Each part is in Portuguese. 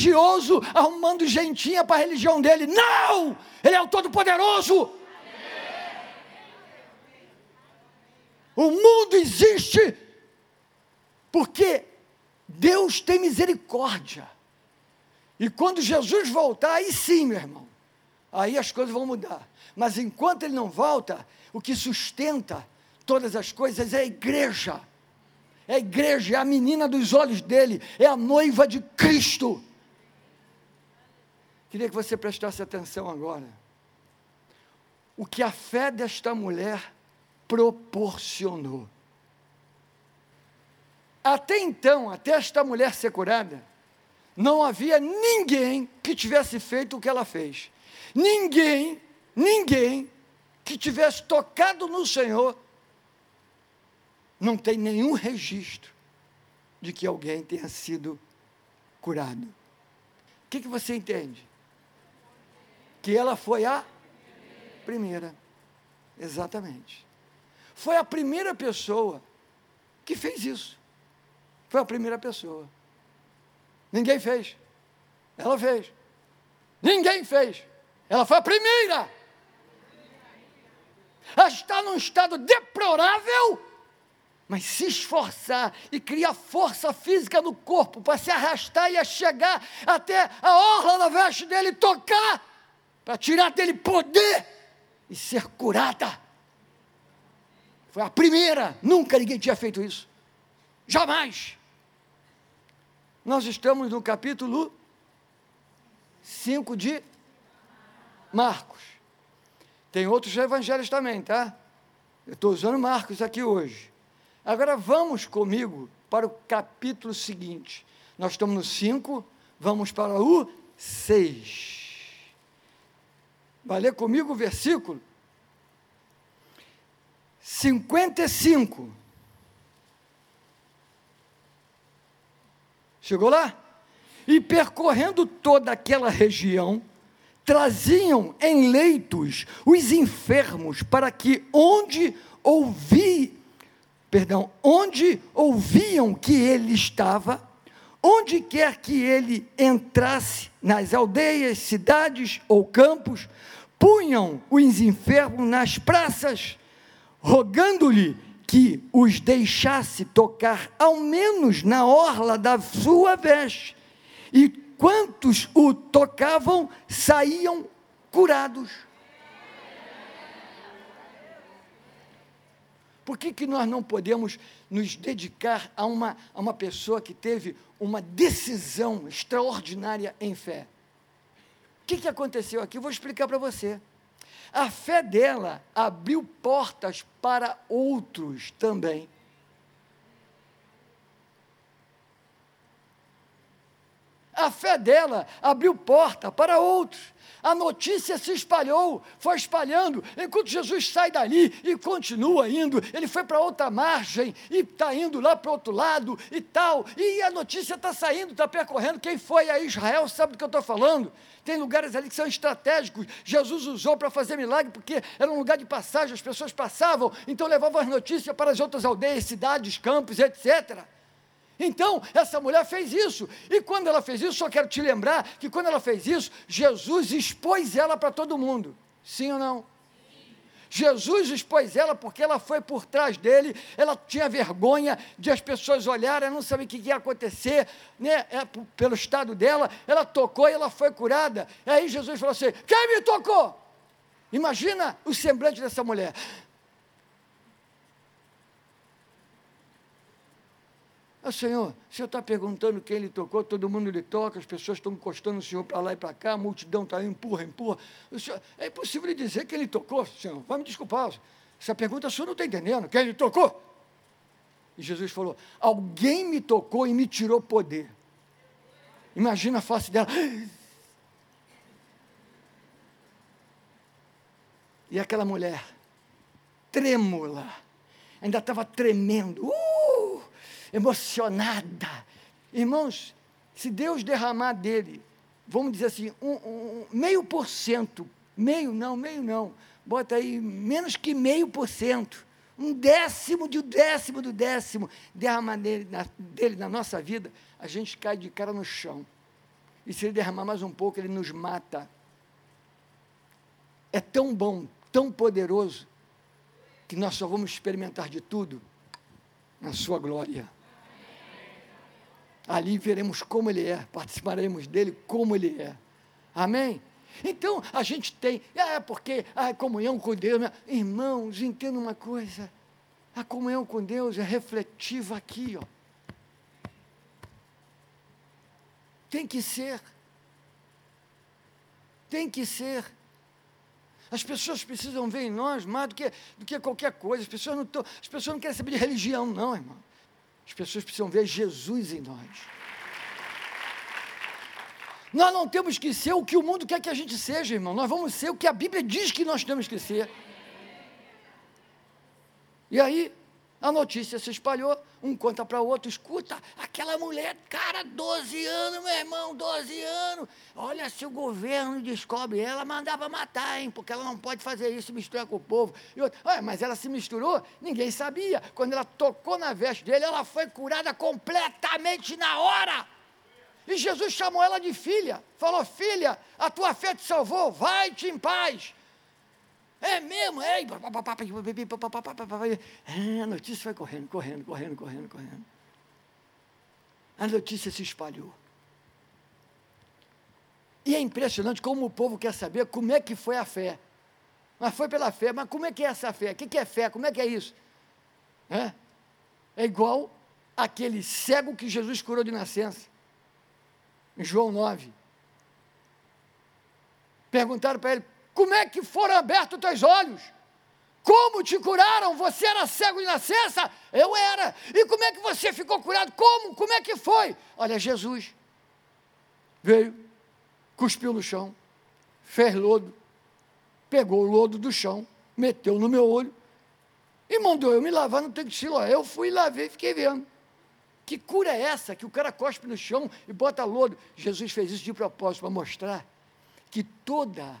religioso arrumando gentinha para a religião dele. Não! Ele é o Todo-Poderoso. O mundo existe porque Deus tem misericórdia. E quando Jesus voltar, aí sim, meu irmão, aí as coisas vão mudar. Mas enquanto ele não volta, o que sustenta todas as coisas é a igreja. É a igreja, é a menina dos olhos dele, é a noiva de Cristo. Queria que você prestasse atenção agora. O que a fé desta mulher proporcionou. Até então, até esta mulher ser curada, não havia ninguém que tivesse feito o que ela fez. Ninguém, ninguém que tivesse tocado no Senhor, não tem nenhum registro de que alguém tenha sido curado. O que, que você entende? Que ela foi a primeira. Exatamente. Foi a primeira pessoa que fez isso. Foi a primeira pessoa. Ninguém fez. Ela fez. Ninguém fez. Ela foi a primeira. Ela está num estado deplorável, mas se esforçar e criar força física no corpo para se arrastar e chegar até a orla da veste dele, tocar, para tirar dele poder e ser curada. Foi a primeira, nunca ninguém tinha feito isso. Jamais. Nós estamos no capítulo 5 de Marcos. Tem outros evangelhos também, tá? Eu estou usando Marcos aqui hoje. Agora vamos comigo para o capítulo seguinte. Nós estamos no 5, vamos para o 6. Vai ler comigo o versículo 55. Chegou lá? E percorrendo toda aquela região, traziam em leitos os enfermos para que onde ouvi, perdão, onde ouviam que ele estava, onde quer que ele entrasse, nas aldeias, cidades ou campos, punham os enfermos nas praças, rogando-lhe que os deixasse tocar ao menos na orla da sua veste. E quantos o tocavam saíam curados. Por que, que nós não podemos nos dedicar a uma, a uma pessoa que teve uma decisão extraordinária em fé? O que, que aconteceu aqui? Eu vou explicar para você. A fé dela abriu portas para outros também. A fé dela abriu porta para outros. A notícia se espalhou, foi espalhando. Enquanto Jesus sai dali e continua indo, ele foi para outra margem e está indo lá para o outro lado e tal. E a notícia está saindo, está percorrendo. Quem foi a Israel sabe do que eu estou falando. Tem lugares ali que são estratégicos. Jesus usou para fazer milagre, porque era um lugar de passagem, as pessoas passavam, então levavam as notícias para as outras aldeias, cidades, campos, etc. Então, essa mulher fez isso. E quando ela fez isso, só quero te lembrar que quando ela fez isso, Jesus expôs ela para todo mundo. Sim ou não? Jesus expôs ela porque ela foi por trás dele, ela tinha vergonha de as pessoas olharem, não sabia o que ia acontecer, né? É, pelo estado dela, ela tocou e ela foi curada. E aí Jesus falou assim: Quem me tocou? Imagina o semblante dessa mulher. Ah, Senhor, o Senhor está perguntando quem ele tocou, todo mundo lhe toca, as pessoas estão encostando o Senhor para lá e para cá, a multidão está aí, empurra, empurra. Senhor, é impossível dizer quem ele tocou, Senhor. Vai me desculpar. Essa pergunta o Senhor não está entendendo. Quem ele tocou? E Jesus falou: Alguém me tocou e me tirou poder. Imagina a face dela. E aquela mulher, trêmula, ainda estava tremendo. Uh! Emocionada. Irmãos, se Deus derramar dele, vamos dizer assim, um, um, meio por cento, meio não, meio não, bota aí menos que meio por cento, um décimo de um décimo do décimo derramar dele na, dele na nossa vida, a gente cai de cara no chão. E se ele derramar mais um pouco, ele nos mata. É tão bom, tão poderoso, que nós só vamos experimentar de tudo na Sua glória. Ali veremos como Ele é, participaremos dele como Ele é. Amém? Então a gente tem, é porque a comunhão com Deus, irmãos, entenda uma coisa: a comunhão com Deus é refletiva aqui, ó. Tem que ser. Tem que ser. As pessoas precisam ver em nós mais do que, do que qualquer coisa. As pessoas, não tão, as pessoas não querem saber de religião, não, irmão. As pessoas precisam ver Jesus em nós. Nós não temos que ser o que o mundo quer que a gente seja, irmão. Nós vamos ser o que a Bíblia diz que nós temos que ser. E aí, a notícia se espalhou, um conta para o outro, escuta, aquela mulher, cara, 12 anos, meu irmão, 12 anos. Olha, se o governo descobre ela, mandava matar, hein, porque ela não pode fazer isso, misturar com o povo. E outro, olha, mas ela se misturou, ninguém sabia. Quando ela tocou na veste dele, ela foi curada completamente na hora. E Jesus chamou ela de filha, falou: Filha, a tua fé te salvou, vai-te em paz. É mesmo, é. A notícia foi correndo, correndo, correndo, correndo, correndo. A notícia se espalhou. E é impressionante como o povo quer saber como é que foi a fé. Mas foi pela fé, mas como é que é essa fé? O que é fé? Como é que é isso? É, é igual aquele cego que Jesus curou de nascença. Em João 9. Perguntaram para ele, como é que foram abertos os teus olhos? Como te curaram? Você era cego de nascença? Eu era. E como é que você ficou curado? Como? Como é que foi? Olha, Jesus veio, cuspiu no chão, fez lodo, pegou o lodo do chão, meteu no meu olho e mandou eu me lavar no tanque de Siloé. Eu fui, lavei e fiquei vendo. Que cura é essa que o cara cospe no chão e bota lodo? Jesus fez isso de propósito para mostrar que toda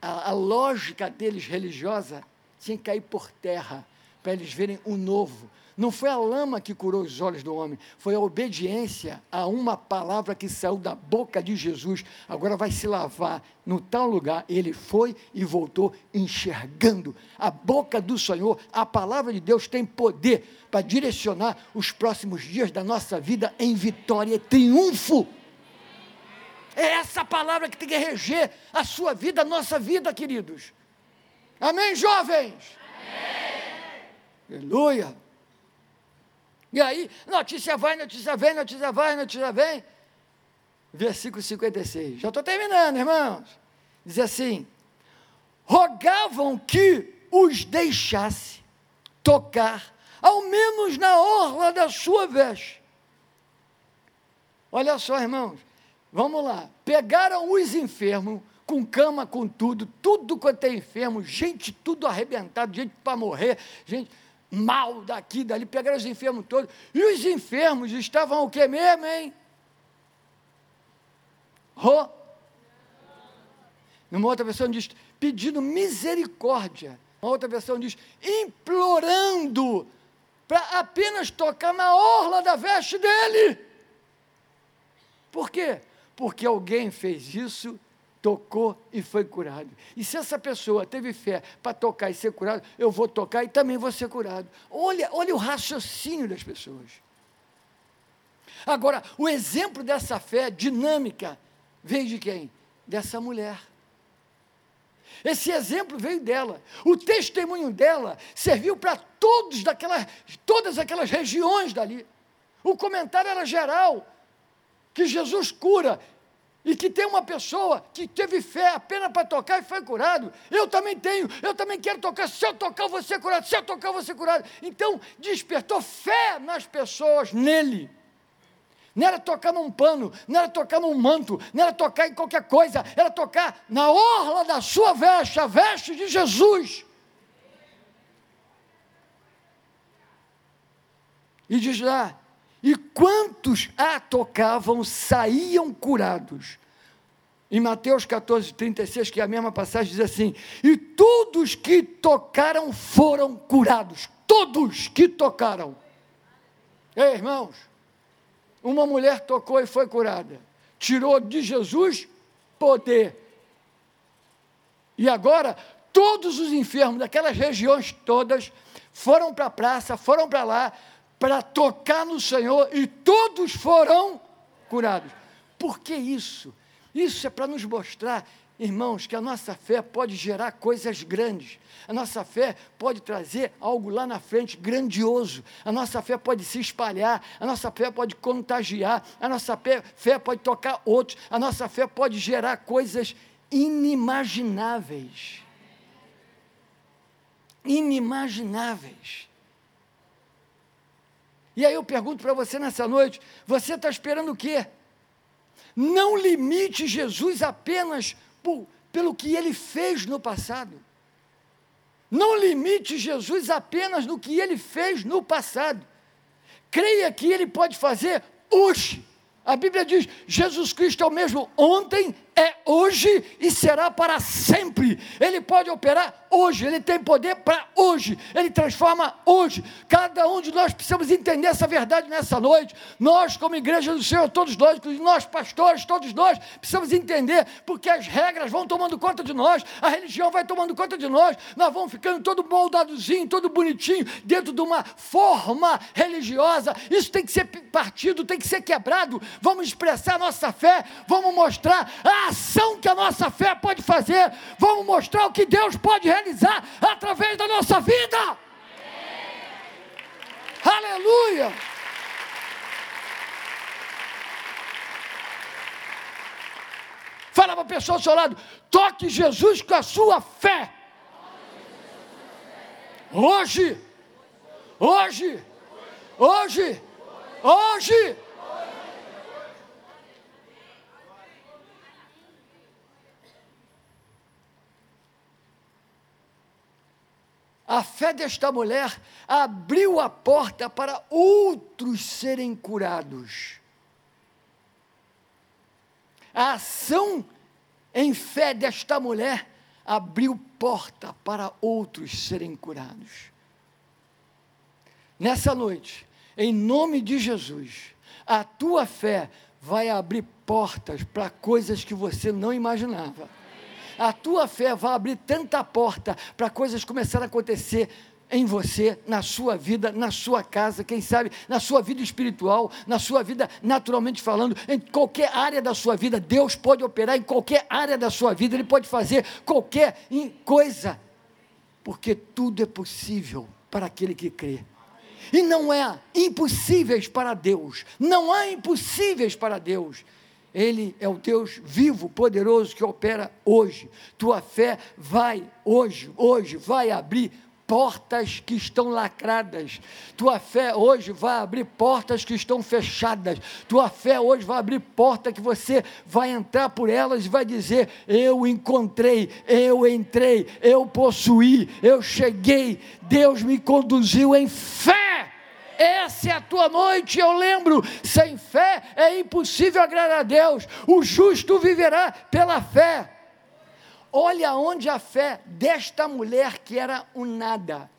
a, a lógica deles religiosa tinha que cair por terra para eles verem o novo. Não foi a lama que curou os olhos do homem, foi a obediência a uma palavra que saiu da boca de Jesus. Agora vai se lavar no tal lugar. Ele foi e voltou enxergando. A boca do Senhor, a palavra de Deus tem poder para direcionar os próximos dias da nossa vida em vitória e triunfo. É essa palavra que tem que reger a sua vida, a nossa vida, queridos. Amém, jovens? Amém. Aleluia. E aí, notícia vai, notícia vem, notícia vai, notícia vem. Versículo 56. Já estou terminando, irmãos. Diz assim: rogavam que os deixasse tocar, ao menos na orla da sua veste. Olha só, irmãos, Vamos lá. Pegaram os enfermos, com cama, com tudo, tudo quanto é enfermo, gente tudo arrebentado, gente para morrer, gente mal daqui, dali, pegaram os enfermos todos. E os enfermos estavam o que mesmo, hein? Ro. Numa outra versão diz, pedindo misericórdia. Uma outra versão diz, implorando para apenas tocar na orla da veste dele. Por quê? Porque alguém fez isso, tocou e foi curado. E se essa pessoa teve fé para tocar e ser curado, eu vou tocar e também vou ser curado. Olha, olha o raciocínio das pessoas. Agora, o exemplo dessa fé dinâmica veio de quem? Dessa mulher. Esse exemplo veio dela. O testemunho dela serviu para todos daquela, todas aquelas regiões dali. O comentário era geral que Jesus cura e que tem uma pessoa que teve fé apenas para tocar e foi curado. Eu também tenho, eu também quero tocar. Se eu tocar, eu vou ser curado. Se eu tocar, eu vou ser curado. Então, despertou fé nas pessoas, nele. Não era tocar num pano, não era tocar num manto, não era tocar em qualquer coisa, era tocar na orla da sua veste, a veste de Jesus. E diz lá, e quantos a tocavam saíam curados. Em Mateus 14, 36, que é a mesma passagem, diz assim: E todos que tocaram foram curados. Todos que tocaram. Ei, irmãos, uma mulher tocou e foi curada. tirou de Jesus poder. E agora, todos os enfermos daquelas regiões todas foram para a praça, foram para lá, para tocar no Senhor, e todos foram curados. Por que isso? Isso é para nos mostrar Irmãos, que a nossa fé pode gerar coisas grandes, a nossa fé pode trazer algo lá na frente grandioso, a nossa fé pode se espalhar, a nossa fé pode contagiar, a nossa fé, pode tocar outros, a nossa fé pode gerar coisas inimagináveis. Inimagináveis. E aí eu pergunto para você nessa noite: você está esperando o quê? Não limite Jesus apenas por, pelo que ele fez no passado. Não limite Jesus apenas no que ele fez no passado. Creia que ele pode fazer hoje. A Bíblia diz: Jesus Cristo é o mesmo ontem, é hoje e será para sempre. Ele pode operar hoje, ele tem poder para hoje, ele transforma hoje. Cada um de nós precisamos entender essa verdade nessa noite. Nós, como igreja do Senhor, todos nós, nós pastores, todos nós, precisamos entender, porque as regras vão tomando conta de nós, a religião vai tomando conta de nós, nós vamos ficando todo moldadozinho, todo bonitinho, dentro de uma forma religiosa. Isso tem que ser partido, tem que ser quebrado. Vamos expressar nossa fé, vamos mostrar a ação que a nossa fé pode fazer, vamos mostrar o que Deus pode realizar através da nossa vida. Aleluia! Fala para a pessoa ao seu lado: toque Jesus com a sua fé. Hoje, hoje, hoje, hoje. A fé desta mulher abriu a porta para outros serem curados. A ação em fé desta mulher abriu porta para outros serem curados. Nessa noite, em nome de Jesus, a tua fé vai abrir portas para coisas que você não imaginava a tua fé vai abrir tanta porta para coisas começarem a acontecer em você, na sua vida, na sua casa, quem sabe, na sua vida espiritual, na sua vida naturalmente falando, em qualquer área da sua vida, Deus pode operar em qualquer área da sua vida, Ele pode fazer qualquer coisa, porque tudo é possível para aquele que crê. E não é impossíveis para Deus, não há impossíveis para Deus. Ele é o Deus vivo, poderoso que opera hoje. Tua fé vai hoje, hoje vai abrir portas que estão lacradas. Tua fé hoje vai abrir portas que estão fechadas. Tua fé hoje vai abrir porta que você vai entrar por elas e vai dizer: Eu encontrei, eu entrei, eu possuí, eu cheguei. Deus me conduziu em fé. Essa é a tua noite, eu lembro. Sem fé é impossível agradar a Deus. O justo viverá pela fé. Olha onde a fé desta mulher que era um nada,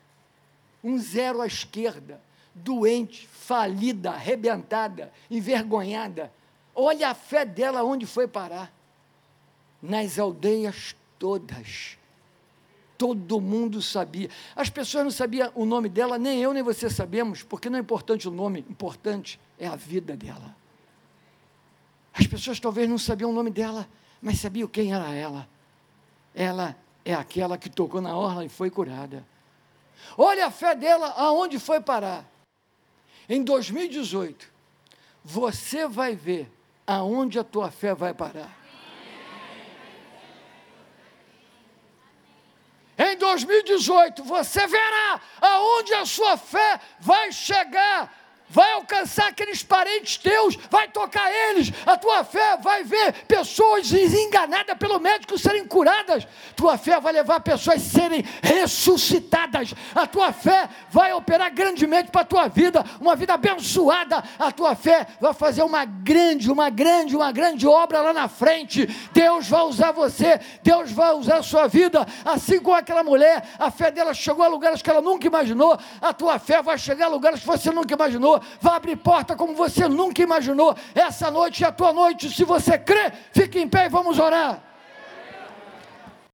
um zero à esquerda, doente, falida, arrebentada, envergonhada. Olha a fé dela onde foi parar. Nas aldeias todas todo mundo sabia. As pessoas não sabiam o nome dela, nem eu nem você sabemos, porque não é importante o nome, importante é a vida dela. As pessoas talvez não sabiam o nome dela, mas sabiam quem era ela. Ela é aquela que tocou na orla e foi curada. Olha a fé dela aonde foi parar. Em 2018, você vai ver aonde a tua fé vai parar. Em 2018, você verá aonde a sua fé vai chegar vai alcançar aqueles parentes teus, vai tocar eles, a tua fé vai ver pessoas enganadas pelo médico serem curadas, tua fé vai levar pessoas a serem ressuscitadas, a tua fé vai operar grandemente para a tua vida, uma vida abençoada, a tua fé vai fazer uma grande, uma grande, uma grande obra lá na frente, Deus vai usar você, Deus vai usar a sua vida, assim como aquela mulher, a fé dela chegou a lugares que ela nunca imaginou, a tua fé vai chegar a lugares que você nunca imaginou, vai abrir porta como você nunca imaginou. Essa noite é a tua noite. Se você crê, fique em pé e vamos orar.